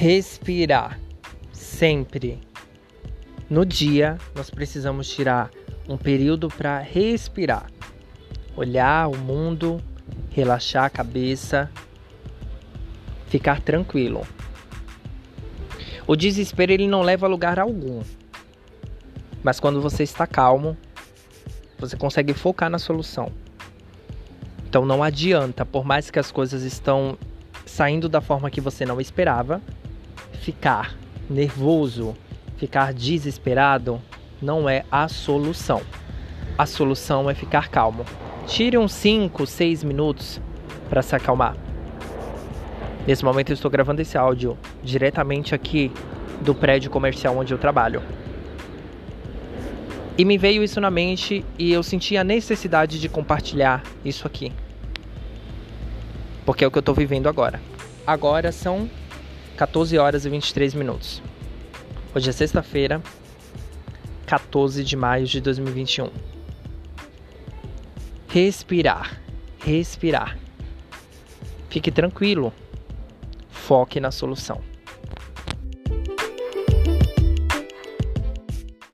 respirar. Sempre. No dia, nós precisamos tirar um período para respirar. Olhar o mundo, relaxar a cabeça, ficar tranquilo. O desespero ele não leva a lugar algum. Mas quando você está calmo, você consegue focar na solução. Então não adianta, por mais que as coisas estão saindo da forma que você não esperava, ficar nervoso, ficar desesperado não é a solução. A solução é ficar calmo. Tire uns 5, 6 minutos para se acalmar. Nesse momento eu estou gravando esse áudio diretamente aqui do prédio comercial onde eu trabalho. E me veio isso na mente e eu senti a necessidade de compartilhar isso aqui. Porque é o que eu estou vivendo agora. Agora são 14 horas e 23 minutos. Hoje é sexta-feira, 14 de maio de 2021. Respirar, respirar. Fique tranquilo. Foque na solução.